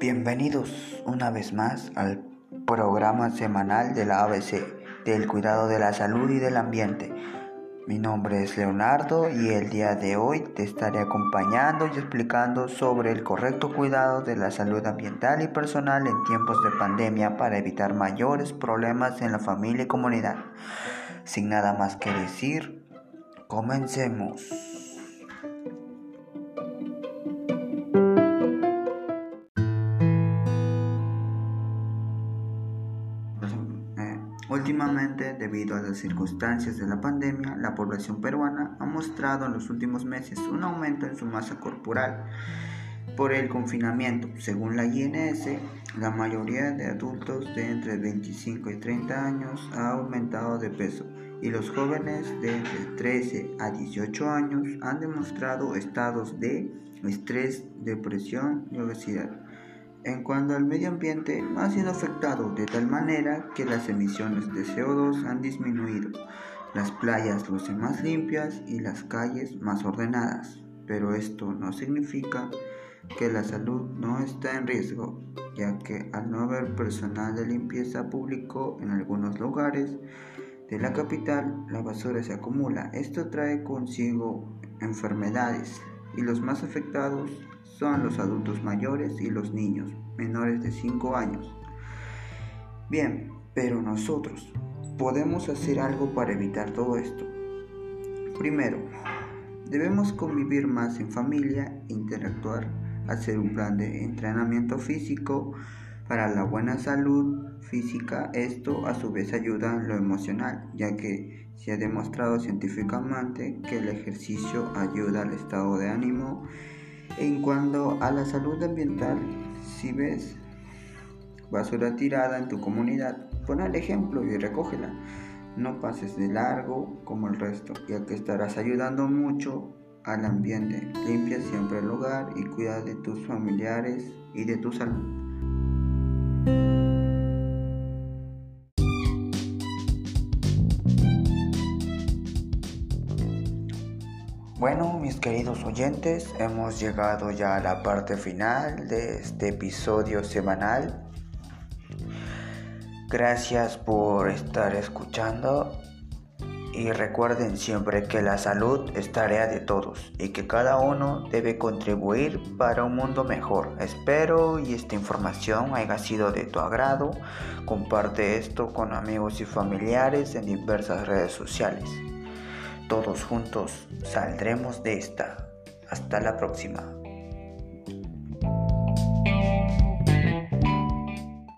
Bienvenidos una vez más al programa semanal de la ABC del cuidado de la salud y del ambiente. Mi nombre es Leonardo y el día de hoy te estaré acompañando y explicando sobre el correcto cuidado de la salud ambiental y personal en tiempos de pandemia para evitar mayores problemas en la familia y comunidad. Sin nada más que decir, comencemos. Últimamente, debido a las circunstancias de la pandemia, la población peruana ha mostrado en los últimos meses un aumento en su masa corporal por el confinamiento. Según la INS, la mayoría de adultos de entre 25 y 30 años ha aumentado de peso y los jóvenes de entre 13 a 18 años han demostrado estados de estrés, depresión y obesidad. En cuanto al medio ambiente, ha sido afectado de tal manera que las emisiones de CO2 han disminuido, las playas lucen más limpias y las calles más ordenadas, pero esto no significa que la salud no está en riesgo, ya que al no haber personal de limpieza público en algunos lugares de la capital, la basura se acumula. Esto trae consigo enfermedades y los más afectados son los adultos mayores y los niños menores de 5 años. Bien, pero nosotros podemos hacer algo para evitar todo esto. Primero, debemos convivir más en familia, interactuar, hacer un plan de entrenamiento físico para la buena salud física. Esto a su vez ayuda en lo emocional, ya que se ha demostrado científicamente que el ejercicio ayuda al estado de ánimo en cuanto a la salud ambiental, si ves basura tirada en tu comunidad, pon el ejemplo y recógela. No pases de largo como el resto, ya que estarás ayudando mucho al ambiente. Limpia siempre el hogar y cuida de tus familiares y de tu salud. Bueno, mis queridos oyentes, hemos llegado ya a la parte final de este episodio semanal. Gracias por estar escuchando y recuerden siempre que la salud es tarea de todos y que cada uno debe contribuir para un mundo mejor. Espero y esta información haya sido de tu agrado. Comparte esto con amigos y familiares en diversas redes sociales. Todos juntos saldremos de esta. Hasta la próxima.